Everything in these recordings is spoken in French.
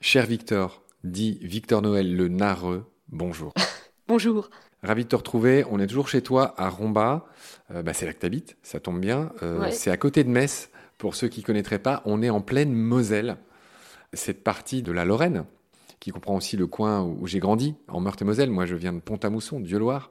Cher Victor, dit Victor Noël le Narreux, bonjour. bonjour. Ravi de te retrouver. On est toujours chez toi à Romba. Euh, bah, c'est là que tu habites, ça tombe bien. Euh, c'est à côté de Metz. Pour ceux qui ne connaîtraient pas, on est en pleine Moselle. Cette partie de la Lorraine, qui comprend aussi le coin où, j'ai grandi, en Meurthe-et-Moselle. Moi, je viens de Pont-à-Mousson, Dieu-Loire.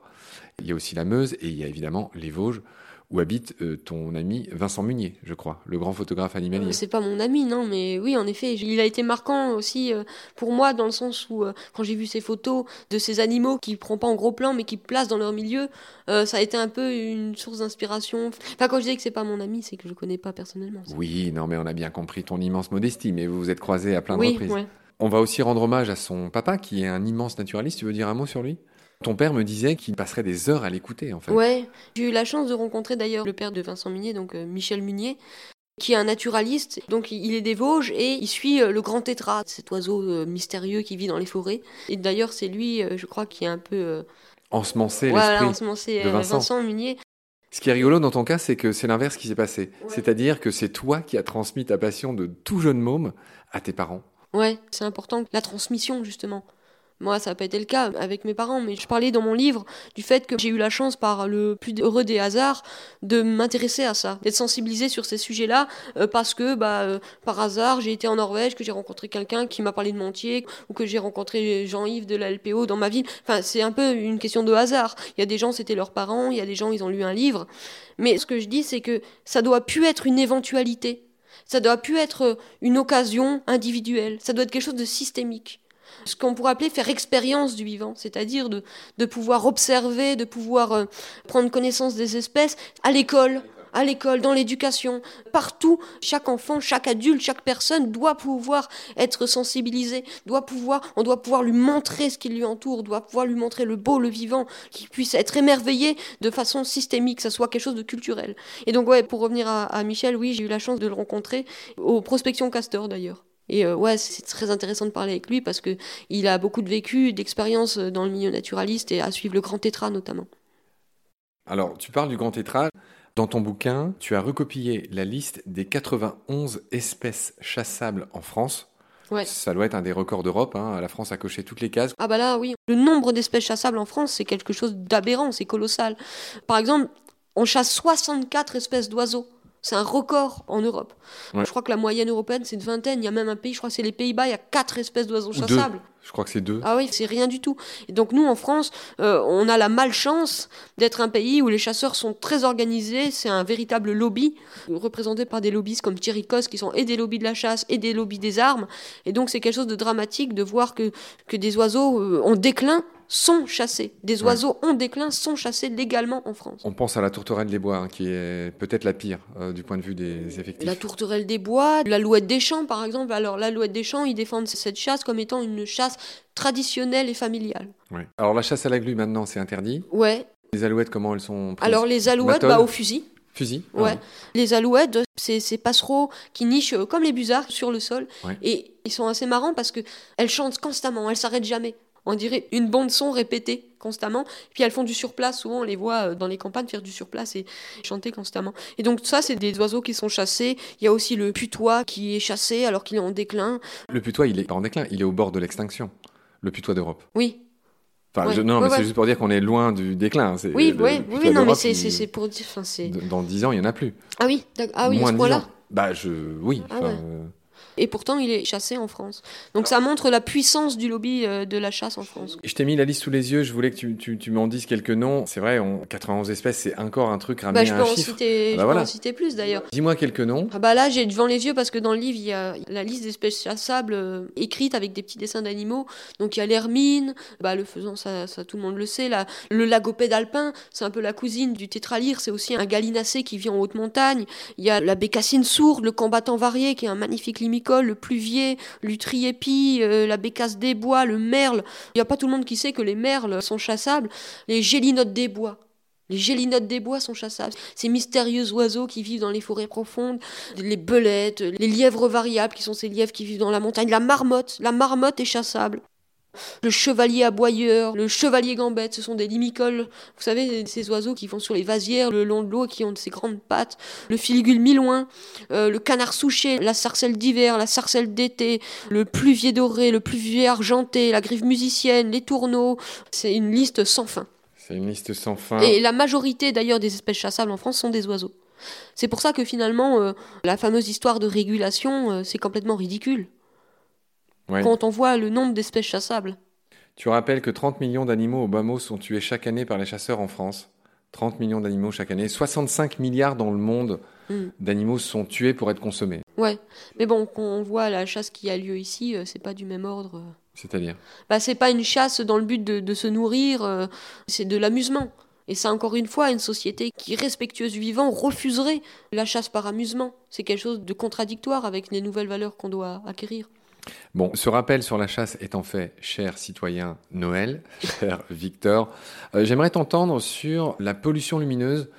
Il y a aussi la Meuse et il y a évidemment les Vosges où habite euh, ton ami Vincent Munier, je crois, le grand photographe animalier. C'est pas mon ami, non, mais oui, en effet, il a été marquant aussi euh, pour moi dans le sens où, euh, quand j'ai vu ces photos de ces animaux qui prend pas en gros plan, mais qui placent dans leur milieu, ça a été un peu une source d'inspiration. Enfin, quand je dis que c'est pas mon ami, c'est que je le connais pas personnellement. Oui, non, mais on a bien compris ton immense modestie, mais vous vous êtes croisés à plein de reprises. On va aussi rendre hommage à son papa, qui est un immense naturaliste. Tu veux dire un mot sur lui? Ton père me disait qu'il passerait des heures à l'écouter, en fait. Ouais, j'ai eu la chance de rencontrer d'ailleurs le père de Vincent Munier, donc euh, Michel Munier, qui est un naturaliste. Donc il est des Vosges et il suit euh, le grand tétra, cet oiseau euh, mystérieux qui vit dans les forêts. Et d'ailleurs, c'est lui, je crois, qui est un peu ensemencé l'esprit de Vincent. Munier. Ce qui est rigolo dans ton cas, c'est que c'est l'inverse qui s'est passé. C'est-à-dire que c'est toi qui as transmis ta passion de tout jeune môme à tes parents. Ouais, c'est important, la transmission justement. Moi, ça n'a pas été le cas avec mes parents, mais je parlais dans mon livre du fait que j'ai eu la chance, par le plus heureux des hasards, de m'intéresser à ça, d'être sensibilisée sur ces sujets-là, euh, parce que, bah, euh, par hasard, j'ai été en Norvège, que j'ai rencontré quelqu'un qui m'a parlé de Montier, ou que j'ai rencontré Jean-Yves de la LPO dans ma ville. Enfin, c'est un peu une question de hasard. Il y a des gens, c'était leurs parents, il y a des gens, ils ont lu un livre. Mais ce que je dis, c'est que ça doit plus être une éventualité. Ça doit plus être une occasion individuelle. Ça doit être quelque chose de systémique ce qu'on pourrait appeler faire expérience du vivant, c'est-à-dire de, pouvoir observer, de pouvoir euh, prendre connaissance des espèces à l'école à l'école, dans l'éducation, partout, chaque enfant, chaque adulte, chaque personne doit pouvoir être sensibilisé, doit pouvoir, on doit pouvoir lui montrer ce qui lui entoure, doit pouvoir lui montrer le beau, le vivant, qu'il puisse être émerveillé de façon systémique, que ça soit quelque chose de culturel. Et donc ouais, pour revenir à, à Michel, oui, j'ai eu la chance de le rencontrer aux Prospection Castor d'ailleurs. Et euh, ouais, c'est très intéressant de parler avec lui parce que il a beaucoup de vécu, d'expérience dans le milieu naturaliste et à suivre le Grand Tétra notamment. Alors, tu parles du Grand Tétra. Dans ton bouquin, tu as recopié la liste des 91 espèces chassables en France. Ouais. Ça doit être un des records d'Europe. Hein. La France a coché toutes les cases. Ah bah là, oui. Le nombre d'espèces chassables en France, c'est quelque chose d'aberrant, c'est colossal. Par exemple, on chasse 64 espèces d'oiseaux. C'est un record en Europe. Je crois que la moyenne européenne, c'est une vingtaine. Il y a même un pays, je crois que c'est les Pays-Bas, il y a quatre espèces d'oiseaux chassables. Je crois que c'est deux. Ah oui, c'est rien du tout. Et donc nous, en France, euh, on a la malchance d'être un pays où les chasseurs sont très organisés. C'est un véritable lobby, représenté par des lobbyistes comme Thierry Cos, qui sont et des lobbies de la chasse et des lobbies des armes. Et donc c'est quelque chose de dramatique de voir que, que des oiseaux euh, ont déclin sont chassés. Des oiseaux en déclin sont chassés légalement en France. On pense à la tourterelle des bois, hein, qui est peut-être la pire euh, du point de vue des effectifs. La tourterelle des bois, l'alouette des champs, par exemple. Alors, l'alouette des champs, ils défendent cette chasse comme étant une chasse traditionnelle et familiale. Alors, la chasse à la glu, maintenant, c'est interdit. Ouais. Les alouettes, comment elles sont prises Alors, les alouettes, bah, au fusil. Fusil Ouais. Les alouettes, c'est ces passereaux qui nichent euh, comme les busards sur le sol. Et ils sont assez marrants parce qu'elles chantent constamment, elles s'arrêtent jamais on dirait une bande son répétée constamment. Puis elles font du surplace, souvent on les voit euh, dans les campagnes faire du surplace et chanter constamment. Et donc ça, c'est des oiseaux qui sont chassés. Il y a aussi le putois qui est chassé alors qu'il est en déclin. Le putois, il est pas en déclin, il est au bord de l'extinction, le putois d'Europe. Oui. Enfin, non, mais c'est juste pour dire qu'on est loin du déclin. Oui, oui, oui, non, mais c'est pour dire. Dans 10 ans, il n'y en a plus. Ah oui, ah oui, à ce point-là Bah, je. Oui. Ah et pourtant il est chassé en France. Donc ça montre la puissance du lobby euh, de la chasse en France. Je t'ai mis la liste sous les yeux, je voulais que tu, tu, tu m'en dises quelques noms. C'est vrai, on, 91 espèces, c'est encore un truc ramené bah, je peux à un en Citer, ah bah je peux en citer plus d'ailleurs. Dis-moi quelques noms. Ah bah là j'ai devant les yeux parce que dans le livre il y a la liste d'espèces chassables euh, écrite avec des petits dessins d'animaux. Donc il y a l'hermine, bah, le faisan ça, ça, tout le monde le sait. Là. Le lagopède alpin, c'est un peu la cousine du tétralyre, c'est aussi un gallinacé qui vit en haute montagne. Il y a la bécassine sourde, le combattant varié qui est un magnifique le pluvier l'utriépi, euh, la bécasse des bois, le merle. Il n'y a pas tout le monde qui sait que les merles sont chassables. Les gélinotes des bois. Les gélinotes des bois sont chassables. Ces mystérieux oiseaux qui vivent dans les forêts profondes, les belettes, les lièvres variables qui sont ces lièvres qui vivent dans la montagne, la marmotte, la marmotte est chassable. Le chevalier aboyeur, le chevalier gambette, ce sont des limicoles. Vous savez, ces oiseaux qui vont sur les vasières le long de l'eau, qui ont ces grandes pattes. Le filigule milouin, euh, le canard souché, la sarcelle d'hiver, la sarcelle d'été, le pluvier doré, le pluvier argenté, la griffe musicienne, les tourneaux. C'est une liste sans fin. C'est une liste sans fin. Et la majorité d'ailleurs des espèces chassables en France sont des oiseaux. C'est pour ça que finalement, euh, la fameuse histoire de régulation, euh, c'est complètement ridicule quand on voit le nombre d'espèces chassables. Tu rappelles que 30 millions d'animaux au bas mot sont tués chaque année par les chasseurs en France. 30 millions d'animaux chaque année. 65 milliards dans le monde hmm. d'animaux sont tués pour être consommés. Ouais, mais bon, quand on voit la chasse qui a lieu ici, euh, c'est pas du même ordre. C'est-à-dire Bah, c'est pas une chasse dans le but de, se nourrir, euh, c'est de l'amusement. Et c'est encore une fois une société qui, respectueuse du vivant, refuserait la chasse par amusement. C'est quelque chose de contradictoire avec les nouvelles valeurs qu'on doit acquérir. Bon, ce rappel sur la chasse étant fait, cher citoyen Noël, cher Victor, euh, j'aimerais t'entendre sur la pollution lumineuse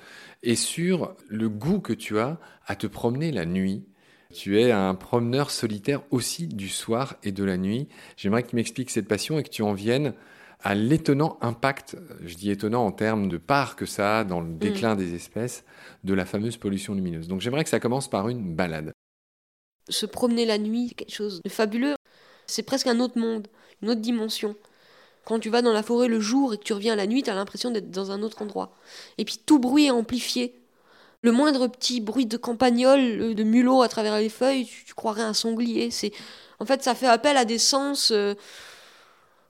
et sur le goût que tu as à te promener la nuit. Tu es un promeneur solitaire aussi du soir et de la nuit. J'aimerais que tu m'expliques cette passion et que tu en viennes à l'étonnant impact, je dis étonnant en termes de part que ça a dans le mm. déclin des espèces, de la fameuse pollution lumineuse. Donc j'aimerais que ça commence par une balade se promener la nuit, quelque chose de fabuleux. C'est presque un autre monde, une autre dimension. Quand tu vas dans la forêt le jour et que tu reviens la nuit, tu as l'impression d'être dans un autre endroit. Et puis tout bruit est amplifié. Le moindre petit bruit de campagnol, de mulot à travers les feuilles, tu, croirais un sanglier. C'est en fait ça fait appel à des sens euh,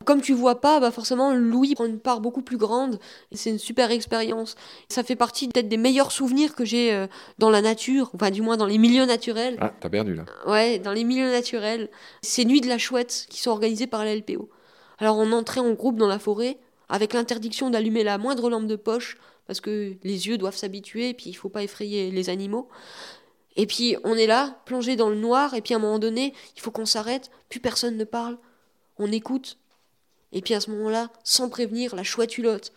comme tu vois pas, bah forcément, Louis prend une part beaucoup plus grande. C'est une super expérience. Ça fait partie peut-être des meilleurs souvenirs que j'ai euh, dans la nature, enfin du moins dans les milieux naturels. Ah, t'as perdu là. Ouais, dans les milieux naturels. Ces nuits de la chouette qui sont organisées par la LPO. Alors on entrait en groupe dans la forêt avec l'interdiction d'allumer la moindre lampe de poche parce que les yeux doivent s'habituer et puis il faut pas effrayer les animaux. Et puis on est là, plongé dans le noir, et puis à un moment donné, il faut qu'on s'arrête, plus personne ne parle. On écoute, et puis à ce moment-là, sans prévenir, la chouette hulotte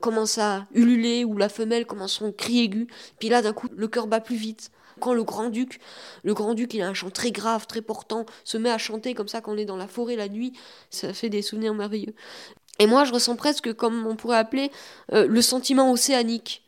commence à ululer ou la femelle commence son cri aigu. Puis là, d'un coup, le cœur bat plus vite. Quand le grand-duc, le grand-duc, il a un chant très grave, très portant, se met à chanter comme ça quand on est dans la forêt la nuit, ça fait des souvenirs merveilleux. Et moi, je ressens presque comme on pourrait appeler euh, le sentiment océanique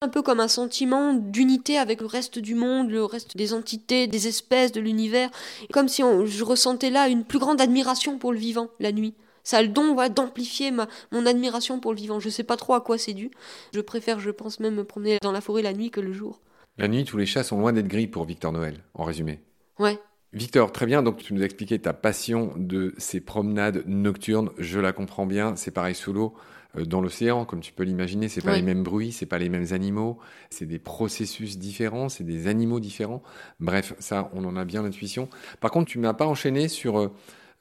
un peu comme un sentiment d'unité avec le reste du monde, le reste des entités, des espèces, de l'univers, comme si je ressentais là une plus grande admiration pour le vivant la nuit. Ça a le don d'amplifier mon admiration pour le vivant. Je ne sais pas trop à quoi c'est dû. Je préfère, je pense, même me promener dans la forêt la nuit que le jour. La nuit, tous les chats sont loin d'être gris pour Victor Noël, en résumé. Ouais. Victor, très bien. Donc, tu nous as expliqué ta passion de ces promenades nocturnes. Je la comprends bien. C'est pareil sous l'eau, euh, dans l'océan, comme tu peux l'imaginer. C'est pas les mêmes bruits, c'est pas les mêmes animaux. C'est des processus différents, c'est des animaux différents. Bref, ça, on en a bien l'intuition. Par contre, tu m'as pas enchaîné sur euh,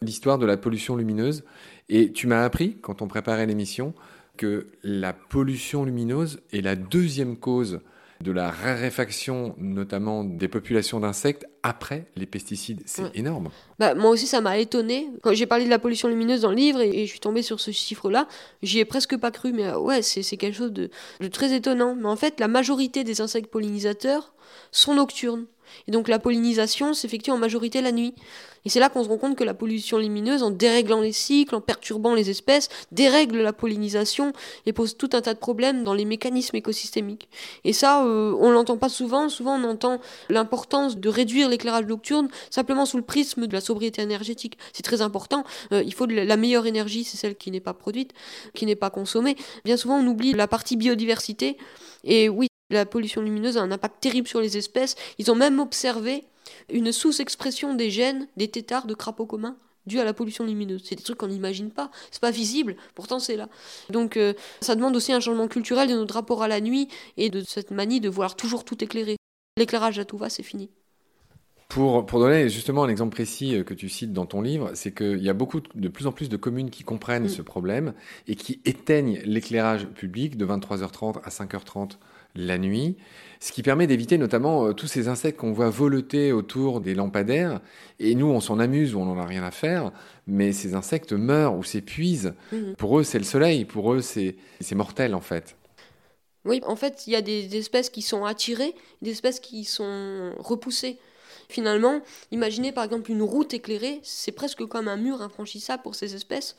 l'histoire de la pollution lumineuse. Et tu m'as appris, quand on préparait l'émission, que la pollution lumineuse est la deuxième cause de la raréfaction, notamment des populations d'insectes, après les pesticides. C'est énorme. Bah, moi aussi, ça m'a étonné. Quand j'ai parlé de la pollution lumineuse dans le livre et, je suis tombée sur ce chiffre-là, j'y ai presque pas cru. Mais euh, ouais, c'est quelque chose de, de très étonnant. Mais en fait, la majorité des insectes pollinisateurs sont nocturnes. Et donc la pollinisation s'effectue en majorité la nuit. Et c'est là qu'on se rend compte que la pollution lumineuse, en déréglant les cycles, en perturbant les espèces, dérègle la pollinisation et pose tout un tas de problèmes dans les mécanismes écosystémiques. Et ça, euh, on l'entend pas souvent. Souvent, on entend l'importance de réduire l'éclairage nocturne simplement sous le prisme de la sobriété énergétique. C'est très important. Euh, il faut de la meilleure énergie, c'est celle qui n'est pas produite, qui n'est pas consommée. Bien souvent, on oublie la partie biodiversité. Et oui, la pollution lumineuse a un impact terrible sur les espèces. Ils ont même observé une sous-expression des gènes des têtards de crapauds communs dû à la pollution lumineuse. C'est des trucs qu'on n'imagine pas, c'est pas visible, pourtant c'est là. Donc euh, ça demande aussi un changement culturel de notre rapport à la nuit et de cette manie de vouloir toujours tout éclairer. L'éclairage à tout va, c'est fini. Pour, pour, donner justement un exemple précis euh, que tu cites dans ton livre, c'est qu'il y a beaucoup de plus en plus de communes qui comprennent mm. ce problème et qui éteignent l'éclairage public de 23h30 à 5h30 la nuit, ce qui permet d'éviter notamment euh, tous ces insectes qu'on voit voleter autour des lampadaires. Et nous, on s'en amuse ou on n'en a rien à faire, mais ces insectes meurent ou s'épuisent. Mhm. Pour eux, c'est le soleil, pour eux, c'est mortel en fait. Oui, en fait, il y a des espèces qui sont attirées, des espèces qui sont repoussées. Finalement, imaginez par exemple une route éclairée, c'est presque comme un mur infranchissable pour ces espèces.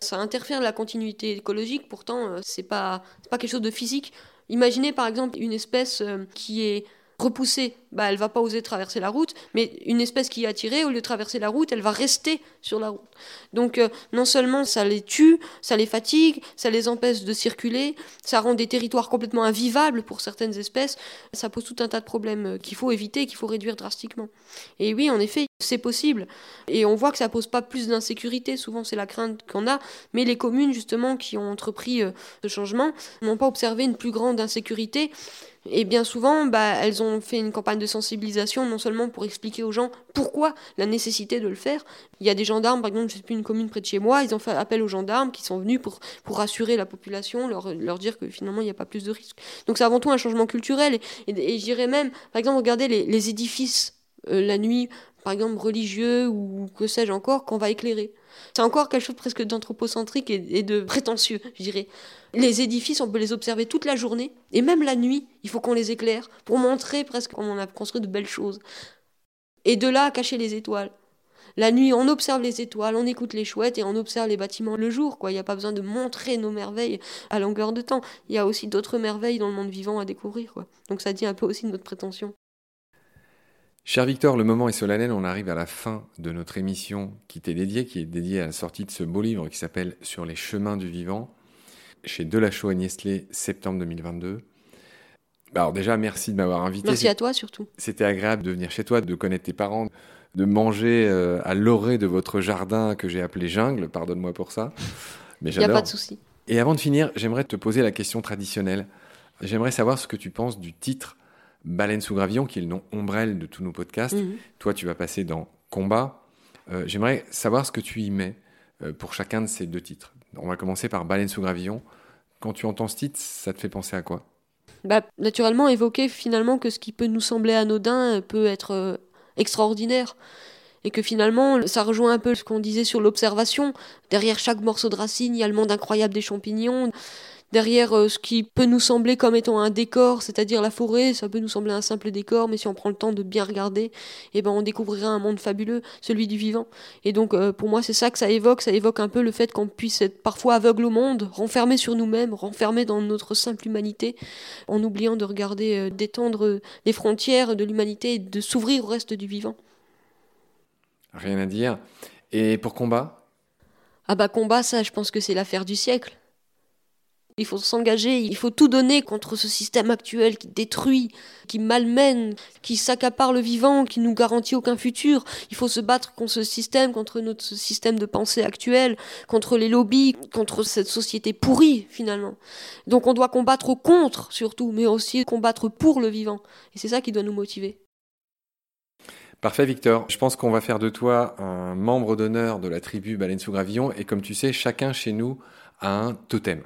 Ça interfère la continuité écologique, pourtant euh, c'est pas, pas quelque chose de physique. Imaginez par exemple une espèce euh, qui est repoussée, bah, elle va pas oser traverser la route, mais une espèce qui est attirée, au lieu de traverser la route, elle va rester sur la route. Donc euh, non seulement ça les tue, ça les fatigue, ça les empêche de circuler, ça rend des territoires complètement invivables pour certaines espèces, ça pose tout un tas de problèmes euh, qu'il faut éviter, qu'il faut réduire drastiquement. Et oui, en effet, c'est possible. Et on voit que ça pose pas plus d'insécurité, souvent c'est la crainte qu'on a, mais les communes justement qui ont entrepris euh, ce changement n'ont pas observé une plus grande insécurité et bien souvent, bah, elles ont fait une campagne de sensibilisation, non seulement pour expliquer aux gens pourquoi la nécessité de le faire. Il y a des gendarmes, par exemple, je sais plus une commune près de chez moi, ils ont fait appel aux gendarmes qui sont venus pour, rassurer la population, leur, dire que finalement il n'y a pas plus de risques. Donc c'est avant tout un changement culturel. Et, je dirais même, par exemple, regardez les, les édifices euh, la nuit, par exemple religieux ou que sais-je encore, qu'on va éclairer. C'est encore quelque chose presque d'anthropocentrique et, de prétentieux, je dirais. Les édifices, on peut les observer toute la journée, et même la nuit, il faut qu'on les éclaire pour montrer presque qu'on a construit de belles choses. Et de là, cacher les étoiles. La nuit, on observe les étoiles, on écoute les chouettes et on observe les bâtiments le jour. Quoi. Il n'y a pas besoin de montrer nos merveilles à longueur de temps. Il y a aussi d'autres merveilles dans le monde vivant à découvrir. Donc ça dit un peu aussi de notre prétention. Cher Victor, le moment est solennel, on arrive à la fin de notre émission qui t'est dédiée, qui est dédiée à la sortie de ce beau livre qui s'appelle Sur les chemins du vivant, chez Delachaux et Niestlé, septembre 2022. Bah, alors déjà, merci de m'avoir invité. Merci à toi surtout. C'était agréable de venir chez toi, de connaître tes parents, de manger euh, à l'orée de votre jardin que j'ai appelé jungle, pardonne-moi pour ça. Mais Il n'y a pas de souci. Et avant de finir, j'aimerais te poser la question traditionnelle. J'aimerais savoir ce que tu penses du titre Baleine sous gravillon, qui est le nom ombrelle de tous nos podcasts. Mhm. Toi, tu vas passer dans Combat. Euh, j'aimerais savoir ce que tu y mets euh, pour chacun de ces deux titres. On va commencer par Baleine sous gravillon. Quand tu entends ce titre, ça te fait penser à quoi? Bah, Naturellement, évoquer finalement que ce qui peut nous sembler anodin peut être euh, extraordinaire. Et que finalement, ça rejoint un peu ce qu'on disait sur l'observation. Derrière chaque morceau de racine, il y a le monde incroyable des champignons derrière euh, ce qui peut nous sembler comme étant un décor, c'est-à-dire la forêt, ça peut nous sembler un simple décor, mais si on prend le temps de bien regarder, eh ben on découvrira un monde fabuleux, celui du vivant. Et donc euh, pour moi c'est ça que ça évoque, ça évoque un peu le fait qu'on puisse être parfois aveugle au monde, renfermé sur nous-mêmes, renfermé dans notre simple humanité, en oubliant de regarder, euh, d'étendre les frontières de l'humanité et de s'ouvrir au reste du vivant. Rien à dire. Et pour combat? Ah bah combat, ça, je pense que c'est l'affaire du siècle. Il faut s'engager, il faut tout donner contre ce système actuel qui détruit, qui malmène, qui s'accapare le vivant, qui nous garantit aucun futur. Il faut se battre contre ce système, contre notre système de pensée actuel, contre les lobbies, contre cette société pourrie finalement. Donc on doit combattre contre surtout, mais aussi combattre pour le vivant. Et c'est ça qui doit nous motiver. Parfait Victor, je pense qu'on va faire de toi un membre d'honneur de la tribu Baleine sous Gravillon et comme tu sais, chacun chez nous a un totem.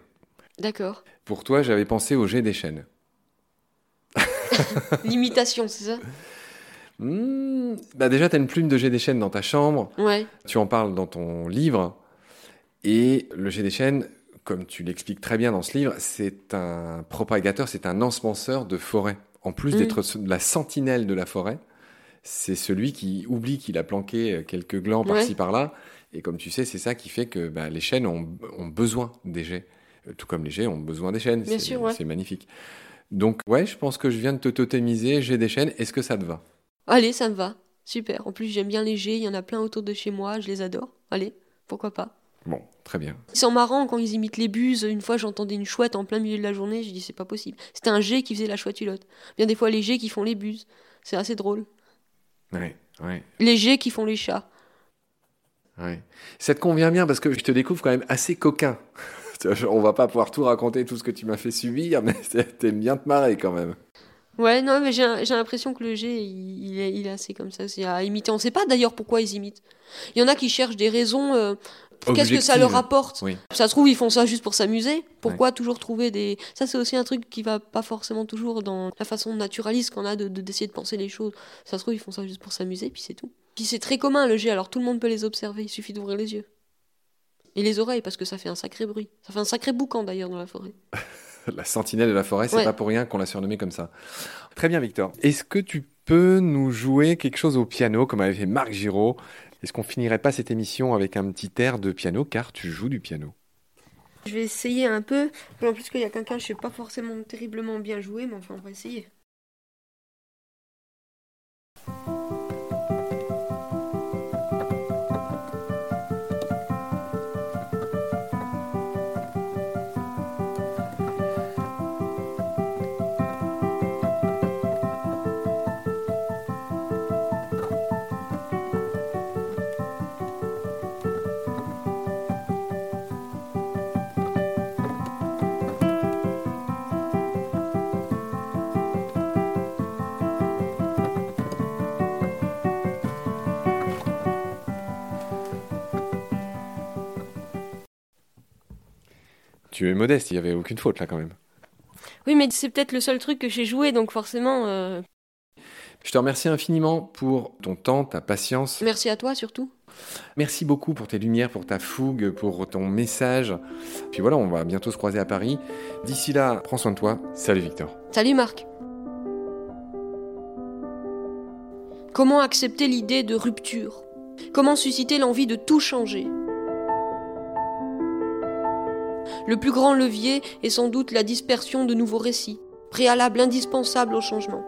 D'accord. Pour toi, j'avais pensé au jet des chaînes. L'imitation, c'est ça? Hmm, bah Déjà, tu as une plume de jet des chaînes dans ta chambre. Ouais. Tu en parles dans ton livre. Et le jet des chaînes, comme tu l'expliques très bien dans ce livre, c'est un propagateur, c'est un ensemenceur de forêt. En plus mm. d'être la sentinelle de la forêt, c'est celui qui oublie qu'il a planqué quelques glands par-ci par-là. Et comme tu sais, c'est ça qui fait que bah, les chênes ont, ont besoin des jets. Tout comme les G ont besoin des chaînes. Bien sûr, C'est magnifique. Donc, ouais, je pense que je viens de te totémiser, j'ai des chaînes. Est-ce que ça te va? Allez, ça me va. Super. En plus, j'aime bien les G, il y en a plein autour de chez moi, je les adore. Allez, pourquoi pas? Bon, très bien. Ils sont marrants quand ils imitent les buses. Une fois, j'entendais une chouette en plein milieu de la journée, je dis c'est pas possible. C'était un G qui faisait la chouette-ulotte. Bien des fois, les G qui font les buses. C'est assez drôle. Ouais, ouais. Les G qui font les chats. Ouais. Ça te convient bien parce que je te découvre quand même assez coquin. On va pas pouvoir tout raconter, tout ce que tu m'as fait subir, mais t'aimes bien te marrer quand même. Ouais, non, mais j'ai l'impression que le G, il, est, il est assez comme ça. C'est à imiter. On sait pas d'ailleurs pourquoi ils imitent. Il y en a qui cherchent des raisons. Euh, qu'est-ce que ça leur apporte Ça se trouve, ils font ça juste pour s'amuser. Pourquoi toujours trouver des. Ça, c'est aussi un truc qui va pas forcément toujours dans la façon naturaliste qu'on a de d'essayer de, penser les choses. Ça se trouve, ils font ça juste pour s'amuser, puis c'est tout. Puis c'est très commun le G, alors tout le monde peut les observer. Il suffit d'ouvrir les yeux. Et les oreilles, parce que ça fait un sacré bruit. Ça fait un sacré boucan d'ailleurs dans la forêt. la sentinelle de la forêt, c'est pas pour rien qu'on l'a surnommée comme ça. Très bien, Victor. Est-ce que tu peux nous jouer quelque chose au piano, comme avait fait Marc Giraud? Est-ce qu'on finirait pas cette émission avec un petit air de piano, car tu joues du piano? Je vais essayer un peu. En plus qu'il y a quelqu'un, je sais pas forcément terriblement bien jouer, mais enfin, on va essayer. Tu es modeste, il n'y avait aucune faute là quand même. Oui, mais c'est peut-être le seul truc que j'ai joué, donc forcément. Euh, Je te remercie infiniment pour ton temps, ta patience. Merci à toi surtout. Merci beaucoup pour tes lumières, pour ta fougue, pour ton message. Puis voilà, on va bientôt se croiser à Paris. D'ici là, prends soin de toi. Salut Victor. Salut Marc. Comment accepter l'idée de rupture? Comment susciter l'envie de tout changer? Le plus grand levier est sans doute la dispersion de nouveaux récits, préalable indispensable au changement.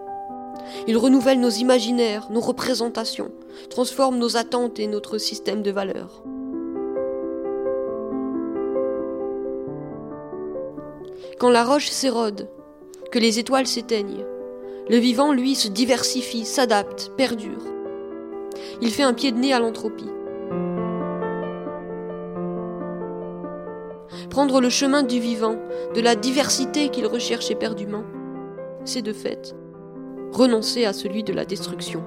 Il renouvelle nos imaginaires, nos représentations, transforme nos attentes et notre système de valeurs. Quand la roche s'érode, que les étoiles s'éteignent, le vivant, lui, se diversifie, s'adapte, perdure. Il fait un pied de nez à l'entropie. Prendre le chemin du vivant, de la diversité qu'il recherche éperdument, c'est de fait renoncer à celui de la destruction.